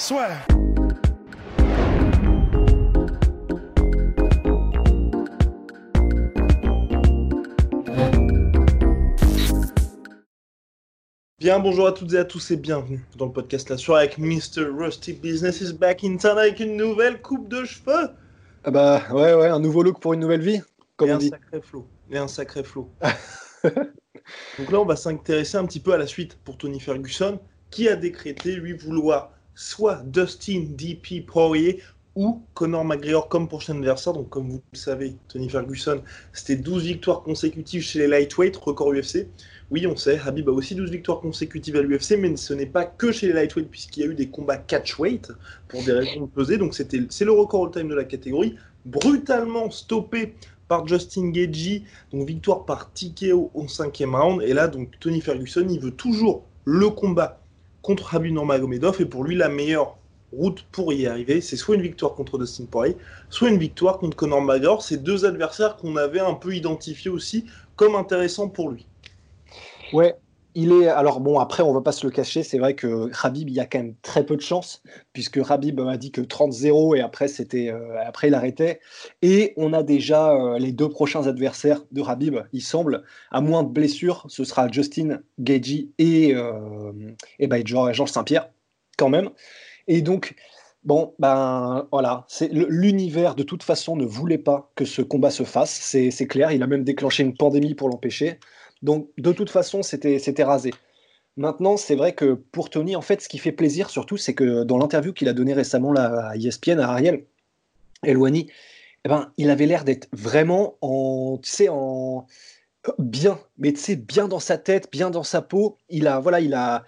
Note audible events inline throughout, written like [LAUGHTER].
Soit. Bien, bonjour à toutes et à tous et bienvenue dans le podcast La Soirée avec Mr. Rusty Business is back in town avec une nouvelle coupe de cheveux. Ah bah ouais, ouais, un nouveau look pour une nouvelle vie, comme et on un dit. sacré flow. Et un sacré flow. [LAUGHS] Donc là, on va s'intéresser un petit peu à la suite pour Tony Ferguson, qui a décrété lui vouloir soit Dustin DP Poirier ou Conor McGregor comme prochain adversaire. Donc comme vous le savez, Tony Ferguson, c'était 12 victoires consécutives chez les lightweight, record UFC. Oui, on sait, Habib a aussi 12 victoires consécutives à l'UFC, mais ce n'est pas que chez les lightweight, puisqu'il y a eu des combats catchweight pour des raisons de. Donc c'est le record all-time de la catégorie, brutalement stoppé par Justin Gagey, donc victoire par TKO au cinquième round. Et là, donc Tony Ferguson, il veut toujours le combat contre Habib Nurmagomedov, et pour lui, la meilleure route pour y arriver, c'est soit une victoire contre Dustin Poirier, soit une victoire contre Conor McGregor. C'est deux adversaires qu'on avait un peu identifiés aussi comme intéressants pour lui. Ouais, il est. Alors bon, après, on va pas se le cacher, c'est vrai que Habib, il y a quand même très peu de chance, puisque Habib a dit que 30-0 et après, c'était, euh, après, il arrêtait. Et on a déjà euh, les deux prochains adversaires de Habib, il semble, à moins de blessures, ce sera Justin Gagey et, euh, et ben, Georges Saint-Pierre, quand même. Et donc. Bon, ben voilà, c'est l'univers de toute façon ne voulait pas que ce combat se fasse, c'est clair. Il a même déclenché une pandémie pour l'empêcher. Donc, de toute façon, c'était rasé. Maintenant, c'est vrai que pour Tony, en fait, ce qui fait plaisir surtout, c'est que dans l'interview qu'il a donnée récemment là, à ESPN, à Ariel Elwani, eh ben, il avait l'air d'être vraiment en, tu sais, en bien, mais tu sais, bien dans sa tête, bien dans sa peau. Il a, voilà, il a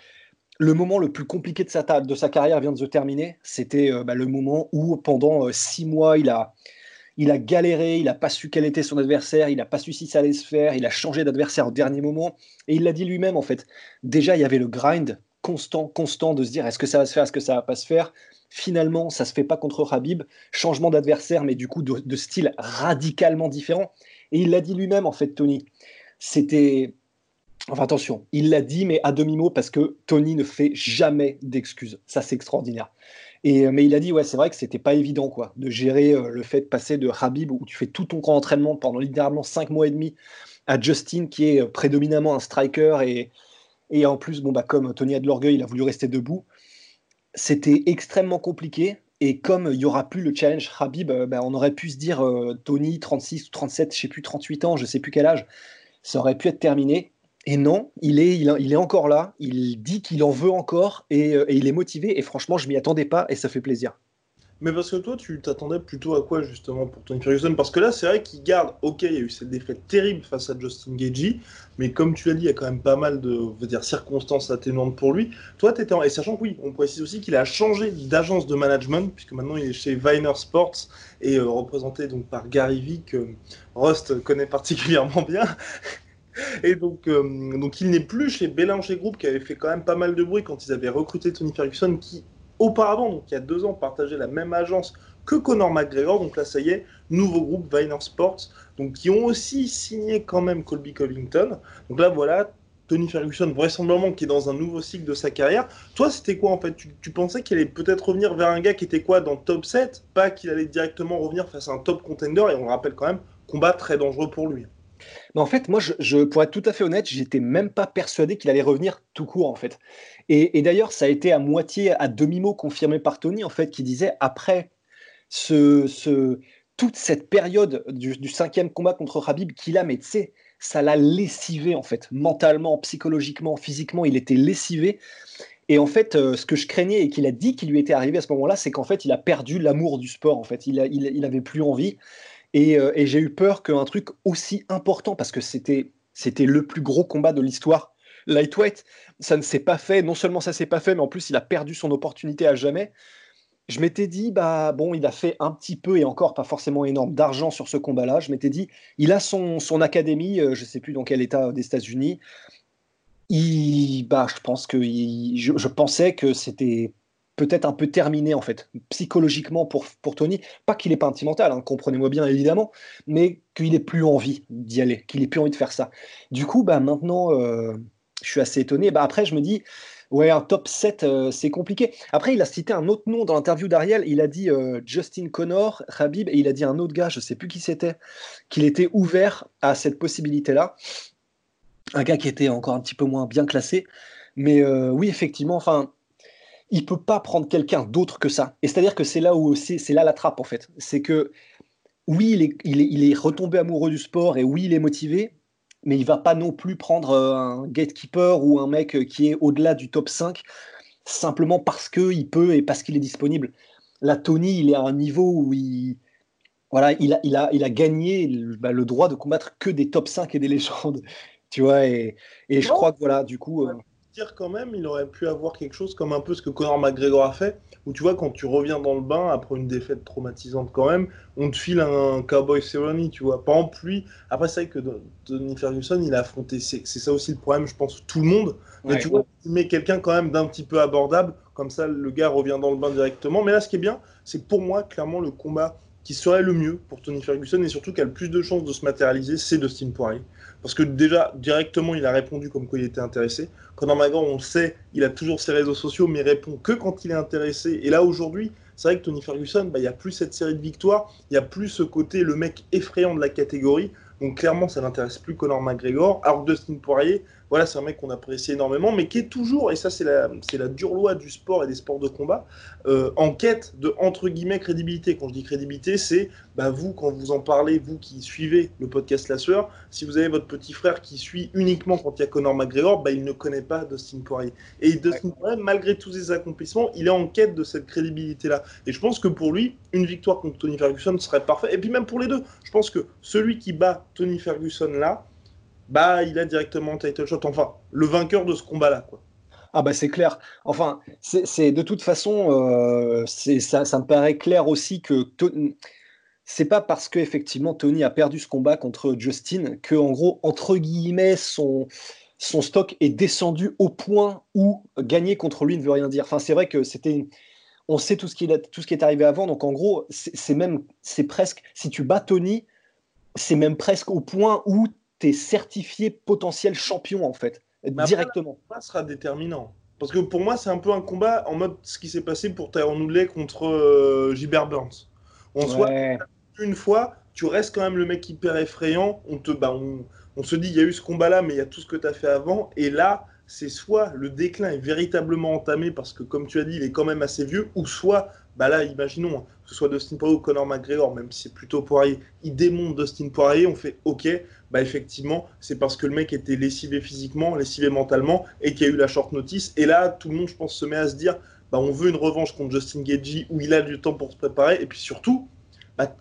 le moment le plus compliqué de sa, de sa carrière vient de se terminer. C'était euh, bah, le moment où pendant euh, six mois, il a, il a galéré, il n'a pas su quel était son adversaire, il n'a pas su si ça allait se faire, il a changé d'adversaire au dernier moment. Et il l'a dit lui-même, en fait. Déjà, il y avait le grind constant, constant de se dire est-ce que ça va se faire, est-ce que ça va pas se faire? Finalement, ça se fait pas contre Habib. Changement d'adversaire, mais du coup de, de style radicalement différent. Et il l'a dit lui-même, en fait, Tony. C'était. Enfin, attention, il l'a dit, mais à demi-mot, parce que Tony ne fait jamais d'excuses. Ça, c'est extraordinaire. Et, mais il a dit, ouais, c'est vrai que c'était pas évident, quoi, de gérer euh, le fait de passer de Habib, où tu fais tout ton grand entraînement pendant littéralement cinq mois et demi, à Justin, qui est euh, prédominamment un striker, et, et en plus, bon, bah, comme Tony a de l'orgueil, il a voulu rester debout. C'était extrêmement compliqué. Et comme il n'y aura plus le challenge Habib, euh, bah, on aurait pu se dire, euh, Tony, 36 ou 37, je sais plus, 38 ans, je sais plus quel âge, ça aurait pu être terminé. Et non, il est, il, est encore là, il dit qu'il en veut encore et, euh, et il est motivé. Et franchement, je m'y attendais pas et ça fait plaisir. Mais parce que toi, tu t'attendais plutôt à quoi justement pour Tony Ferguson? Parce que là, c'est vrai qu'il garde, ok, il y a eu cette défaite terrible face à Justin Gagey, mais comme tu l'as dit, il y a quand même pas mal de dire, circonstances atténuantes pour lui. Toi, tu étais en... Et sachant que oui, on précise aussi qu'il a changé d'agence de management, puisque maintenant il est chez Viner Sports et euh, représenté donc par Gary Vee, que Rust connaît particulièrement bien. [LAUGHS] Et donc, euh, donc il n'est plus chez Bélanger Group, qui avait fait quand même pas mal de bruit quand ils avaient recruté Tony Ferguson, qui auparavant, donc il y a deux ans, partageait la même agence que Conor McGregor. Donc là, ça y est, nouveau groupe, Viner Sports, donc qui ont aussi signé quand même Colby Covington. Donc là, voilà, Tony Ferguson, vraisemblablement, qui est dans un nouveau cycle de sa carrière. Toi, c'était quoi en fait? Tu, pensais qu'il allait peut-être revenir vers un gars qui était quoi dans top 7 Pas qu'il allait directement revenir face à un top contender, et on le rappelle quand même, combat très dangereux pour lui. Mais en fait, moi, je, pour être tout à fait honnête, j'étais même pas persuadé qu'il allait revenir tout court, en fait. Et, d'ailleurs, ça a été à moitié, à demi-mot confirmé par Tony, en fait, qui disait après ce, toute cette période du, cinquième combat contre Habib qu'il a, mais tu sais, ça l'a lessivé, en fait, mentalement, psychologiquement, physiquement, il était lessivé. Et en fait, euh, ce que je craignais et qu'il a dit qu'il lui était arrivé à ce moment-là, c'est qu'en fait, il a perdu l'amour du sport. En fait, il, a, il, plus envie. Et, euh, et j'ai eu peur qu'un truc aussi important, parce que c'était le plus gros combat de l'histoire lightweight. Ça ne s'est pas fait. Non seulement ça s'est pas fait, mais en plus il a perdu son opportunité à jamais. Je m'étais dit, bah bon, il a fait un petit peu et encore pas forcément énorme d'argent sur ce combat-là. Je m'étais dit, il a son, son académie, euh, je sais plus dans quel état des États-Unis. Il, bah, je pense que je pensais que c'était peut-être un peu terminé en fait, psychologiquement pour, pour Tony. Pas qu'il n'ait pas un petit mental, hein, comprenez-moi bien évidemment, mais qu'il ait plus envie d'y aller, qu'il ait plus envie de faire ça. Du coup, bah, maintenant, euh, je suis assez étonné. Bah, après, je me dis, ouais, un top 7, euh, c'est compliqué. Après, il a cité un autre nom dans l'interview d'Ariel, il a dit euh, Justin Connor, Khabib, et il a dit un autre gars, je sais plus qui c'était, qu'il était ouvert à cette possibilité-là. Un gars qui était encore un petit peu moins bien classé. Mais oui, effectivement, enfin, il peut pas prendre quelqu'un d'autre que ça. Et c'est-à-dire que c'est là où c'est là la trappe en fait. C'est que oui, il est, il, est, retombé amoureux du sport et oui, il est motivé, mais il va pas non plus prendre euh, un gatekeeper ou un mec qui est au-delà du top 5 simplement parce qu'il peut et parce qu'il est disponible. Là, Tony, il est à un niveau où il, voilà, il, a, il, a, il a gagné le, bah, droit de combattre que des top 5 et des légendes. [LAUGHS] Tu vois, et, et je crois que voilà, du coup. Euh, dire quand même, il aurait pu avoir quelque chose comme un peu ce que Conor McGregor a fait, où tu vois, quand tu reviens dans le bain après une défaite traumatisante quand même, on te file un Cowboy Cerrone, tu vois. Par exemple, lui, après, c'est vrai que Tony Ferguson, il a affronté, c'est ça aussi le problème, je pense, tout le monde. Mais tu vois, il met quelqu'un quand même d'un petit peu abordable, comme ça, le gars revient dans le bain directement. Mais là, ce qui est bien, c'est que pour moi, clairement, le combat qui serait le mieux pour Tony Ferguson et surtout qui a le plus de chances de se matérialiser, c'est Dustin Poirier. Parce que déjà, directement, il a répondu comme quoi il était intéressé. Conor McGregor, on le sait, il a toujours ses réseaux sociaux, mais il répond que quand il est intéressé. Et là, aujourd'hui, c'est vrai que Tony Ferguson, bah, il n'y a plus cette série de victoires, il n'y a plus ce côté, le mec effrayant de la catégorie. Donc clairement, ça n'intéresse plus Conor McGregor. Alors Dustin Poirier, voilà, c'est un mec qu'on apprécie énormément, mais qui est toujours, et ça c'est la, c'est la dure loi du sport et des sports de combat, euh, en quête de, entre guillemets, crédibilité. Quand je dis crédibilité, c'est bah, vous, quand vous en parlez, vous qui suivez le podcast La Sueur, si vous avez votre petit frère qui suit uniquement quand il y a Conor McGregor, bah, il ne connaît pas Dustin Poirier. Et Dustin Poirier, malgré tous ses accomplissements, il est en quête de cette crédibilité-là. Et je pense que pour lui, une victoire contre Tony Ferguson serait parfaite. Et puis même pour les deux, je pense que celui qui bat Tony Ferguson là, bah il a directement title shot. Enfin, le vainqueur de ce combat-là. Ah bah c'est clair. Enfin, c'est de toute façon, euh, ça, ça me paraît clair aussi que c'est pas parce que effectivement Tony a perdu ce combat contre Justin que en gros entre guillemets son son stock est descendu au point où gagner contre lui ne veut rien dire. Enfin, c'est vrai que c'était on sait tout ce qui est tout ce qui est arrivé avant, donc en gros c'est même c'est presque si tu bats Tony, c'est même presque au point où certifié potentiel champion, en fait, directement. Ça sera déterminant. Parce que pour moi, c'est un peu un combat en mode ce qui s'est passé pour Tyron Woodley contre euh, Gilbert Burns. On soit une fois, tu restes quand même le mec hyper effrayant. On te, bah, on, on se dit, il y a eu ce combat-là, mais il y a tout ce que tu as fait avant. Et là, c'est soit le déclin est véritablement entamé parce que, comme tu as dit, il est quand même assez vieux, ou soit, bah là, imaginons, hein, que ce soit Dustin Poirier ou Conor McGregor, même si c'est plutôt Poirier, il démonte Dustin Poirier, on fait OK, bah effectivement, c'est parce que le mec était lessivé physiquement, lessivé mentalement, et qu'il y a eu la short notice. Et là, tout le monde, je pense, se met à se dire, bah on veut une revanche contre Justin Gagey où il a du temps pour se préparer, et puis surtout, bah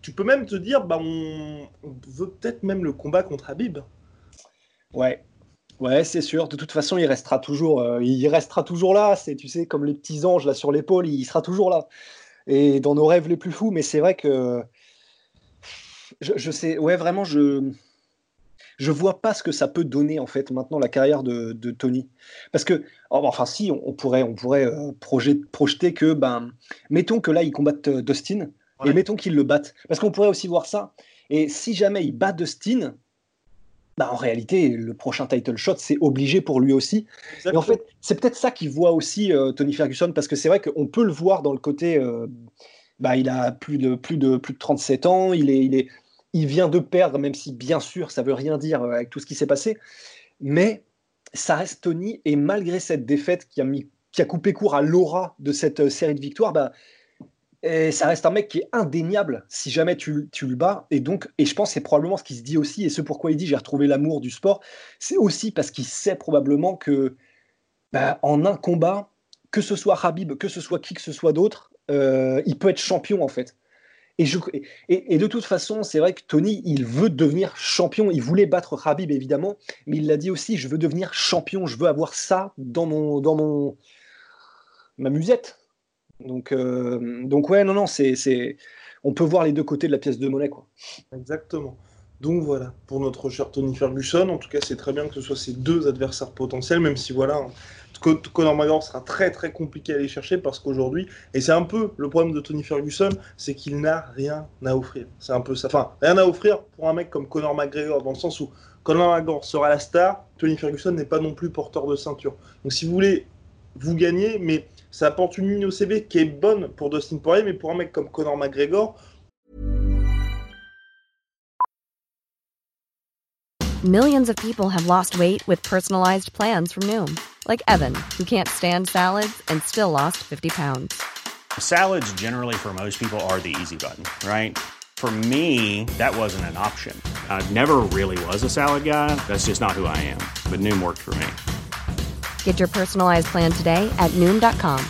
tu peux même te dire, bah on, on veut peut-être même le combat contre Habib. Ouais, Ouais, c'est sûr. De toute façon, il restera toujours, euh, il restera toujours là. C'est, tu sais, comme les petits anges là sur l'épaule, il sera toujours là. Et dans nos rêves les plus fous. Mais c'est vrai que je, sais, ouais, vraiment, je je vois pas ce que ça peut donner en fait maintenant la carrière de, Tony. Parce que, oh, enfin, si, on, pourrait, on pourrait euh, projeter que, ben, mettons que là, il combatte euh, Dustin et mettons qu'il le batte. Parce qu'on pourrait aussi voir ça. Et si jamais il bat Dustin, bah, en réalité, le prochain title shot, c'est obligé pour lui aussi. Et en fait, c'est peut-être ça qu'il voit aussi euh, Tony Ferguson, parce que c'est vrai qu'on peut le voir dans le côté. Euh, bah, il a plus de, plus, de, plus de 37 ans, il, est, il, est, il vient de perdre, même si bien sûr ça veut rien dire euh, avec tout ce qui s'est passé. Mais ça reste Tony, et malgré cette défaite qui a, mis, qui a coupé court à l'aura de cette série de victoires, bah, ça reste un mec qui est indéniable si jamais tu, tu le bats. Et donc, et je pense c'est probablement ce qu'il se dit aussi, et ce pourquoi il dit j'ai retrouvé l'amour du sport, c'est aussi parce qu'il sait probablement que bah, en un combat, que ce soit Habib, que ce soit qui que ce soit d'autre, euh, il peut être champion en fait. Et, je, et, de toute façon, c'est vrai que Tony, il veut devenir champion. Il voulait battre Khabib, évidemment, mais il l'a dit aussi, je veux devenir champion, je veux avoir ça dans mon, dans mon ma musette. Donc, euh, donc ouais, non, non, c'est, on peut voir les deux côtés de la pièce de monnaie, quoi. Exactement. Donc voilà, pour notre cher Tony Ferguson, en tout cas, c'est très bien que ce soit ces deux adversaires potentiels, même si voilà, Conor McGregor sera très très compliqué à aller chercher parce qu'aujourd'hui, et c'est un peu le problème de Tony Ferguson, c'est qu'il n'a rien à offrir. C'est un peu ça. Enfin, rien à offrir pour un mec comme Conor McGregor, dans le sens où Conor McGregor sera la star, Tony Ferguson n'est pas non plus porteur de ceinture. Donc si vous voulez, vous gagnez, mais ça apporte une ligne au CV qui est bonne pour Dustin Poirier, mais pour un mec comme Conor McGregor, Millions of people have lost weight with personalized plans from Noom, like Evan, who can't stand salads and still lost 50 pounds. Salads, generally, for most people, are the easy button, right? For me, that wasn't an option. I never really was a salad guy. That's just not who I am. But Noom worked for me. Get your personalized plan today at Noom.com.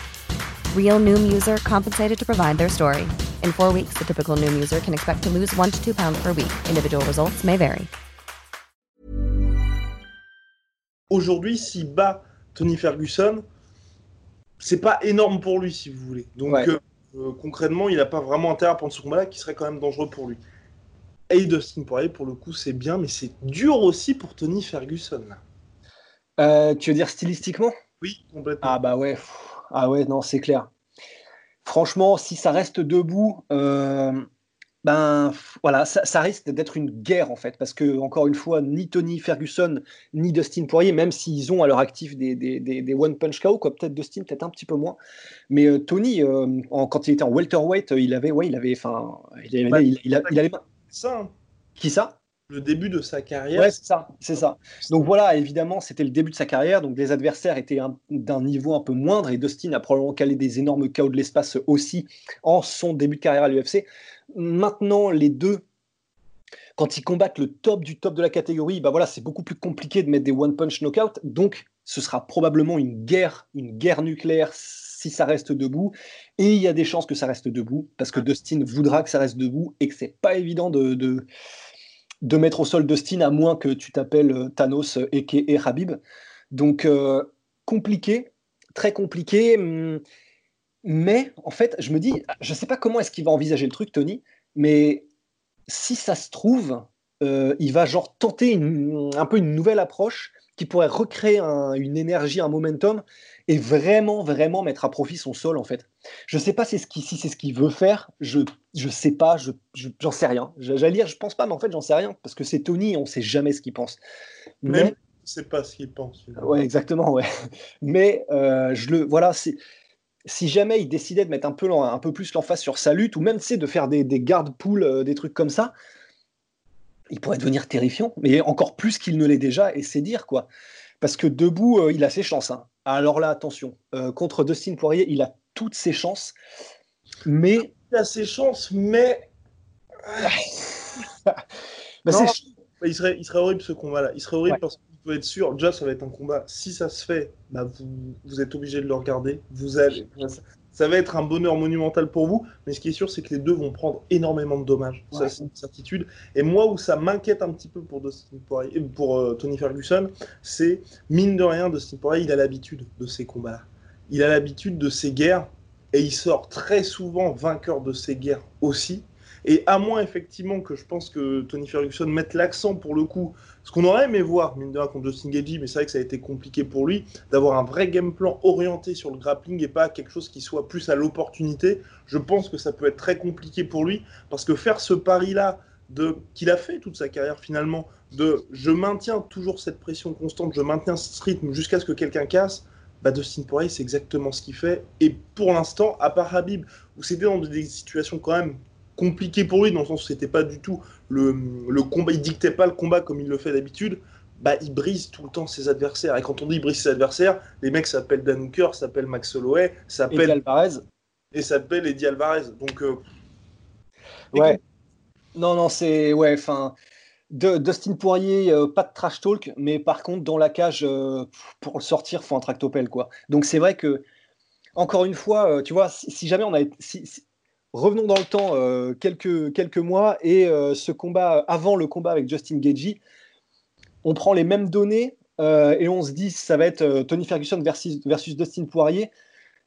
Real Noom user compensated to provide their story. In four weeks, the typical Noom user can expect to lose one to two pounds per week. Individual results may vary. Aujourd'hui, s'il bat Tony Ferguson, c'est pas énorme pour lui, si vous voulez. Donc, euh, euh, concrètement, il n'a pas vraiment intérêt à prendre ce combat-là qui serait quand même dangereux pour lui. Et Dustin Poirier, pour le coup, c'est bien, mais c'est dur aussi pour Tony Ferguson. Euh, tu veux dire stylistiquement? Oui, complètement. Ah bah ouais, ah ouais, non, c'est clair. Franchement, si ça reste debout, ben voilà, ça, risque d'être une guerre en fait, parce que encore une fois, ni Tony Ferguson ni Dustin Poirier, même s'ils ont à leur actif des, des, one punch KO, quoi, peut-être Dustin, peut-être un petit peu moins, mais euh, Tony, euh, quand il était en welterweight, il avait, ouais, il avait, enfin, il avait, il, avait, ça. Hein. Qui ça? Le début de sa carrière. Ouais, c'est ça, c'est ça. Donc voilà, évidemment, c'était le début de sa carrière, donc les adversaires étaient d'un niveau un peu moindre, et Dustin a probablement calé des énormes KO de l'espace aussi en son début de carrière à l'UFC. Maintenant, les deux, quand ils combattent le top du top de la catégorie, bah voilà, c'est beaucoup plus compliqué de mettre des one punch knockout. Donc, ce sera probablement une guerre, une guerre nucléaire si ça reste debout. Et il y a des chances que ça reste debout parce que Dustin voudra que ça reste debout et que c'est pas évident de, de, mettre au sol Dustin à moins que tu t'appelles euh, Thanos et, et Habib. Donc, euh, compliqué, très compliqué. Hum, mais en fait, je me dis, je ne sais pas comment est-ce qu'il va envisager le truc, Tony, mais si ça se trouve, euh, il va genre tenter un peu une nouvelle approche qui pourrait recréer une énergie, un momentum et vraiment, vraiment mettre à profit son sol en fait. Je ne sais pas si c'est ce qu'il veut faire, je ne sais pas, j'en je, sais rien. J'allais dire, je pense pas, mais en fait, j'en sais rien parce que c'est Tony, on ne sait jamais ce qu'il pense. Mais, Même, sais pas ce qu'il pense. Ouais, exactement, ouais. [LAUGHS] Mais euh, je le, voilà, c'est si jamais il décidait de mettre un peu, un peu plus l'emphase sur sa lutte, ou même de faire des, des garde-poules, euh, des trucs comme ça, il pourrait devenir terrifiant, mais encore plus qu'il ne l'est déjà, et c'est dire quoi. Parce que debout, euh, il a ses chances. Hein. Alors là, attention, euh, contre Dustin Poirier, il a toutes ses chances, mais. Il a ses chances, mais. [LAUGHS] bah, il, serait, il serait horrible ce combat-là. Il serait horrible parce que être sûr, déjà ça va être un combat. Si ça se fait, bah, vous, vous êtes obligé de le regarder. Vous allez, ça va être un bonheur monumental pour vous. Mais ce qui est sûr, c'est que les deux vont prendre énormément de dommages. Ça, c'est une certitude. Et moi, où ça m'inquiète un petit peu pour, pour euh, Tony Ferguson, c'est mine de rien, Dustin Poirier, il a l'habitude de ces combats-là. Il a l'habitude de ces guerres. Et il sort très souvent vainqueur de ces guerres aussi. Et à moins effectivement que je pense que Tony Ferguson mette l'accent pour le coup, ce qu'on aurait aimé voir, mine de rien, contre Justin Gagey, mais c'est vrai que ça a été compliqué pour lui, d'avoir un vrai game plan orienté sur le grappling et pas quelque chose qui soit plus à l'opportunité. Je pense que ça peut être très compliqué pour lui, parce que faire ce pari-là, qu'il a fait toute sa carrière finalement, de je maintiens toujours cette pression constante, je maintiens ce rythme jusqu'à ce que quelqu'un casse, bah Dustin Poirier, c'est exactement ce qu'il fait. Et pour l'instant, à part Habib, où c'était dans des situations quand même compliqué pour lui, dans le sens où c'était pas du tout le, le, combat, il dictait pas le combat comme il le fait d'habitude, bah il brise tout le temps ses adversaires. Et quand on dit il brise ses adversaires, les mecs s'appellent Dan Hooker, s'appellent Max Holloway, s'appellent Alvarez. Et s'appellent Eddie Alvarez. Donc euh, Ouais. Non, non, c'est. Ouais, enfin. Dustin Poirier, euh, pas de trash talk, mais par contre, dans la cage, euh, pour le sortir, faut un tractopelle, quoi. Donc c'est vrai que, encore une fois, tu vois, si, jamais on a. Si, revenons dans le temps quelques, quelques mois et ce combat, avant le combat avec Justin Gagey, on prend les mêmes données et on se dit ça va être Tony Ferguson versus, versus Dustin Poirier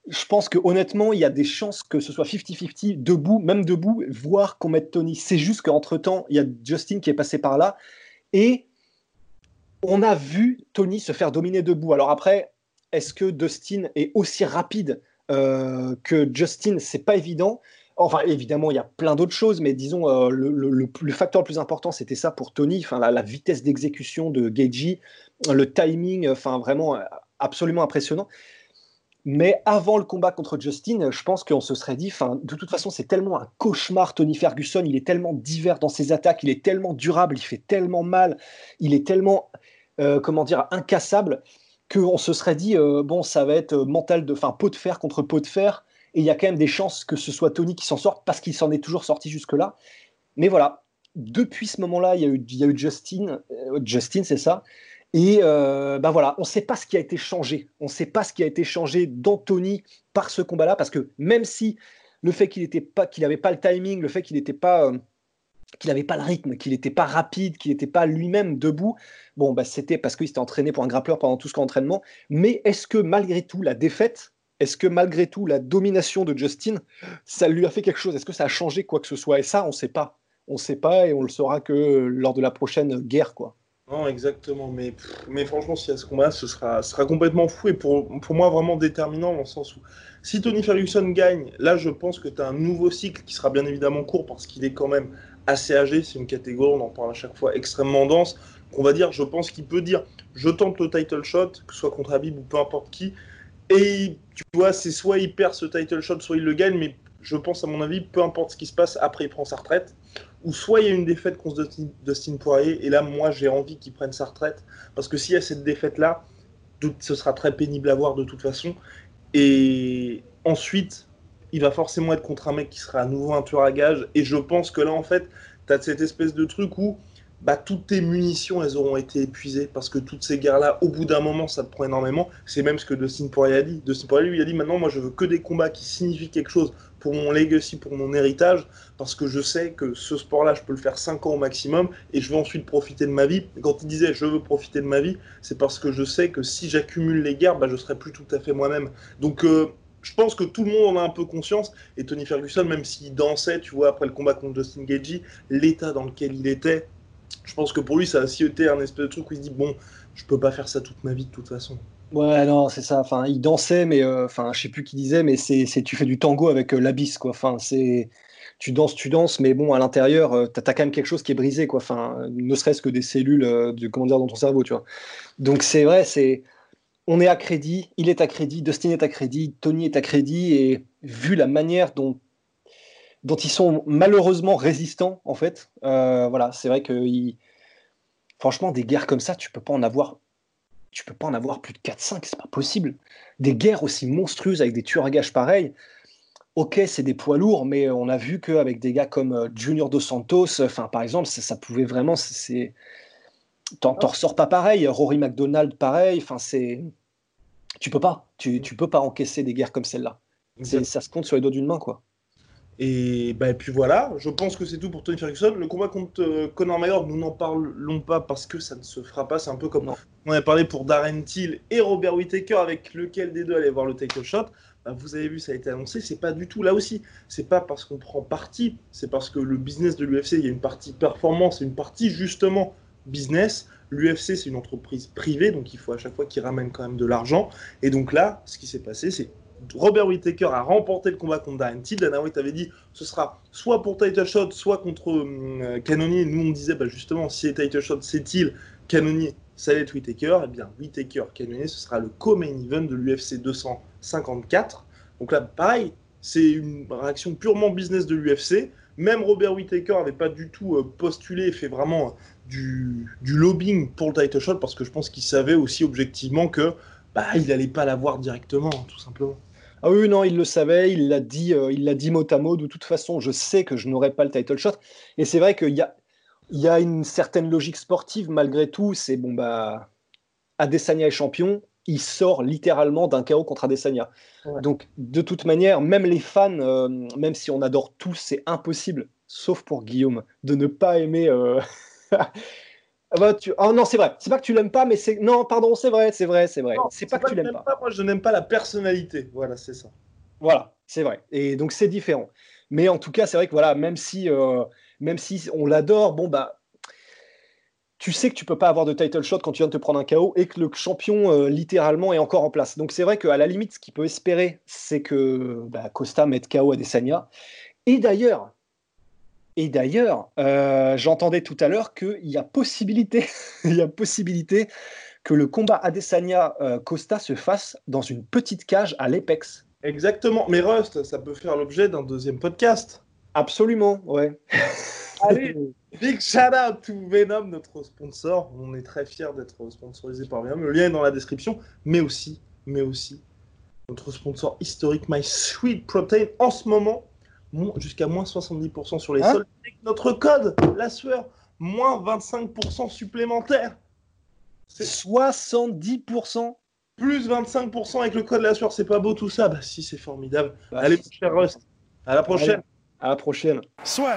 je pense que honnêtement, il y a des chances que ce soit 50-50, debout, même debout, voire qu'on mette Tony. C'est juste qu'entre-temps, il y a Justin qui est passé par là. Et on a vu Tony se faire dominer debout. Alors après, est-ce que Dustin est aussi rapide euh, que Justin? C'est pas évident. Enfin, évidemment, il y a plein d'autres choses, mais disons, euh, le, facteur le plus important, c'était ça pour Tony. Enfin, la, vitesse d'exécution de Gagey, le timing, enfin, vraiment euh, absolument impressionnant. Mais avant le combat contre Justin, je pense qu'on se serait dit, de toute façon, c'est tellement un cauchemar, Tony Ferguson, il est tellement divers dans ses attaques, il est tellement durable, il fait tellement mal, il est tellement, euh, comment dire, incassable, qu'on se serait dit, bon, ça va être mental de, enfin, pot de fer contre pot de fer, et il y a quand même des chances que ce soit Tony qui s'en sorte, parce qu'il s'en est toujours sorti jusque-là. Mais voilà, depuis ce moment-là, il y a eu, Justin, euh, Justin, c'est ça, et ben voilà, on ne sait pas ce qui a été changé. On ne sait pas ce qui a été changé d'Anthony par ce combat-là, parce que même si le fait qu'il n'avait pas, qu'il pas le timing, le fait qu'il n'était pas, euh, qu'il n'avait pas le rythme, qu'il n'était pas rapide, qu'il n'était pas lui-même debout, bon, bah, c'était parce qu'il s'était entraîné pour un grappleur pendant tout ce entraînement. Mais est-ce que malgré tout, la défaite, est-ce que malgré tout, la domination de Justin, ça lui a fait quelque chose? Est-ce que ça a changé quoi que ce soit? Et ça, on ne sait pas. On ne sait pas et on le saura que lors de la prochaine guerre, quoi. Non, exactement. Mais, mais franchement, si y a ce combat, ce sera, sera complètement fou et pour, pour moi vraiment déterminant dans le sens où si Tony Ferguson gagne, là je pense que tu as un nouveau cycle qui sera bien évidemment court parce qu'il est quand même assez âgé. C'est une catégorie, on en parle à chaque fois, extrêmement dense. On va dire, je pense qu'il peut dire je tente le title shot, que ce soit contre Habib ou peu importe qui. Et tu vois, c'est soit il perd ce title shot, soit il le gagne, mais je pense à mon avis, peu importe ce qui se passe, après il prend sa retraite ou soit il y a une défaite contre Dustin, Poirier, et là, moi, j'ai envie qu'il prenne sa retraite, parce que s'il y a cette défaite-là, ce sera très pénible à voir de toute façon. Et ensuite, il va forcément être contre un mec qui sera à nouveau un tueur à gage, et je pense que là, en fait, tu as cette espèce de truc où bah, toutes tes munitions, elles auront été épuisées parce que toutes ces guerres-là, au bout d'un moment, ça te prend énormément. C'est même ce que Dustin Poirier a dit. Dustin Poirier, lui, a dit maintenant, moi, je veux que des combats qui signifient quelque chose pour mon legacy, pour mon héritage, parce que je sais que ce sport-là, je peux le faire 5 ans au maximum et je veux ensuite profiter de ma vie. quand il disait je veux profiter de ma vie, c'est parce que je sais que si j'accumule les guerres, bah, je serai plus tout à fait moi-même. Donc, euh, je pense que tout le monde en a un peu conscience. Et Tony Ferguson, même s'il dansait, tu vois, après le combat contre Justin Gagey, l'état dans lequel il était, je pense que pour lui, ça a été un espèce de truc où il se dit bon, je peux pas faire ça toute ma vie de toute façon. Ouais, non, c'est ça. Enfin, il dansait, mais euh, enfin, je sais plus qui disait, mais c'est, tu fais du tango avec euh, l'abysse, quoi. Enfin, c'est, tu danses, tu danses, mais bon, à l'intérieur, euh, as, quand même quelque chose qui est brisé, quoi. Enfin, ne serait-ce que des cellules, de, comment dire, dans ton cerveau, tu vois. Donc c'est vrai, c'est, on est à crédit, il est à crédit, Dustin est à crédit, Tony est à crédit, et vu la manière dont dont ils sont malheureusement résistants, en fait. voilà, c'est vrai que franchement, des guerres comme ça, tu peux pas en avoir tu peux pas en avoir plus de 4-5, c'est pas possible. Des guerres aussi monstrueuses avec des tueurs à gages pareils. Ok, c'est des poids lourds, mais on a vu qu'avec des gars comme euh, Junior Dos Santos, enfin par exemple, ça, pouvait vraiment, c'est, t'en, ressors pas pareil. Rory McDonald, pareil. Enfin c'est, tu peux pas, tu, tu peux pas encaisser des guerres comme celle-là. ça se compte sur les doigts d'une main, quoi. Et, bah, puis voilà, je pense que c'est tout pour Tony Ferguson. Le combat contre euh, Conor McGregor, nous n'en parlons pas parce que ça ne se fera pas. C'est un peu comme on a parlé pour Darren Till et Robert Whittaker, avec lequel des deux allait voir le title shot. Bah, vous avez vu, ça a été annoncé. C'est pas du tout là aussi. C'est pas parce qu'on prend parti, c'est parce que le business de l'UFC, il y a une partie performance et une partie justement business. L'UFC, c'est une entreprise privée, donc il faut à chaque fois qu'ils ramènent quand même de l'argent. Et donc là, ce qui s'est passé, c'est Robert Whittaker a remporté le combat contre Darren. Dana White avait dit ce sera soit pour title shot, soit contre euh, Canonier. Nous, on disait bah, justement, si les title shot c'est Till, Canonier, ça va être Whittaker. Eh bien, Whittaker, Canonier, ce sera le co-main event de l'UFC 254. Donc là, pareil, c'est une réaction purement business de l'UFC. Même Robert Whittaker n'avait pas du tout euh, postulé fait vraiment du, du, lobbying pour le title shot parce que je pense qu'il savait aussi objectivement que bah, il n'allait pas l'avoir directement, tout simplement. Ah oui, non, il le savait, il l'a dit, euh, il l'a dit mot à mot. De toute façon, je sais que je n'aurai pas le title shot. Et c'est vrai qu'il y a, il y a une certaine logique sportive malgré tout. C'est bon, bah, Adesanya est champion, il sort littéralement d'un chaos contre Adesanya. Donc, de toute manière, même les fans, euh, même si on adore tous, c'est impossible, sauf pour Guillaume, de ne pas aimer. Euh, [LAUGHS] bah, tu... Oh non, c'est vrai. C'est pas que tu l'aimes pas, mais c'est. Non, pardon, c'est vrai, c'est vrai, c'est vrai. C'est pas, que tu l'aimes pas. Moi, je n'aime pas la personnalité. Voilà, c'est ça. Voilà, c'est vrai. Et donc, c'est différent. Mais en tout cas, c'est vrai que voilà, même si, euh, même si on l'adore, bon, bah, tu sais que tu peux pas avoir de title shot quand tu viens de te prendre un KO et que le champion euh, littéralement est encore en place. Donc c'est vrai qu'à la limite, ce qu'il peut espérer, c'est que bah, Costa mette KO à Desania. Et d'ailleurs, et d'ailleurs, euh, j'entendais tout à l'heure qu'il y a possibilité, [LAUGHS] il y a possibilité que le combat Adesanya euh, Costa se fasse dans une petite cage à l'Apex. Exactement. Mais Rust, ça peut faire l'objet d'un deuxième podcast. Absolument, ouais. [LAUGHS] Allez, big shout out to Venom, notre sponsor. On est très fiers d'être sponsorisé par Venom. Le lien est dans la description, mais aussi, mais aussi, notre sponsor historique, My Sweet Protein, en ce moment, jusqu'à moins 70% sur les hein sols. Avec notre code, la sueur, moins 25% supplémentaire. C'est 70% plus 25% avec le code la sueur, c'est pas beau tout ça Bah si, c'est formidable. Bah, Allez, cher Rust. À la prochaine. à la prochaine. Soit.